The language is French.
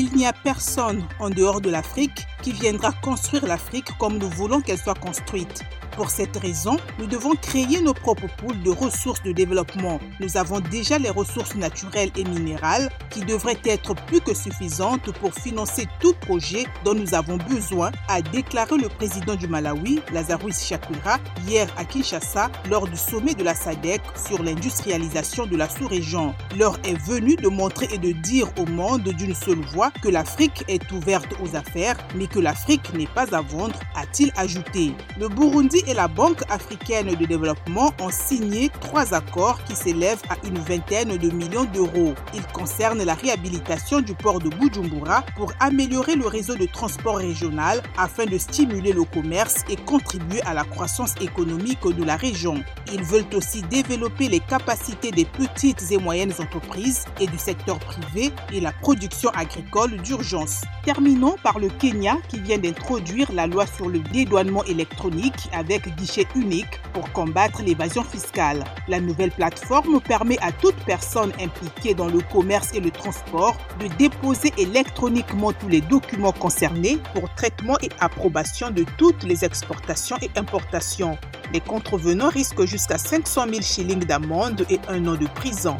Il n'y a personne en dehors de l'Afrique qui viendra construire l'Afrique comme nous voulons qu'elle soit construite. Pour cette raison, nous devons créer nos propres poules de ressources de développement. Nous avons déjà les ressources naturelles et minérales qui devraient être plus que suffisantes pour financer tout projet dont nous avons besoin, a déclaré le président du Malawi, Lazarus Chakwera, hier à Kinshasa lors du sommet de la SADC sur l'industrialisation de la sous-région. L'heure est venue de montrer et de dire au monde d'une seule voix que l'Afrique est ouverte aux affaires, mais que l'Afrique n'est pas à vendre, a-t-il ajouté. Le Burundi et la Banque africaine de développement ont signé trois accords qui s'élèvent à une vingtaine de millions d'euros. Ils concernent la réhabilitation du port de Bujumbura pour améliorer le réseau de transport régional afin de stimuler le commerce et contribuer à la croissance économique de la région. Ils veulent aussi développer les capacités des petites et moyennes entreprises et du secteur privé et la production agricole d'urgence. Terminons par le Kenya qui vient d'introduire la loi sur le dédouanement électronique avec guichet unique pour combattre l'évasion fiscale. La nouvelle plateforme permet à toute personne impliquée dans le commerce et le transport de déposer électroniquement tous les documents concernés pour traitement et approbation de toutes les exportations et importations. Les contrevenants risquent jusqu'à 500 000 shillings d'amende et un an de prison.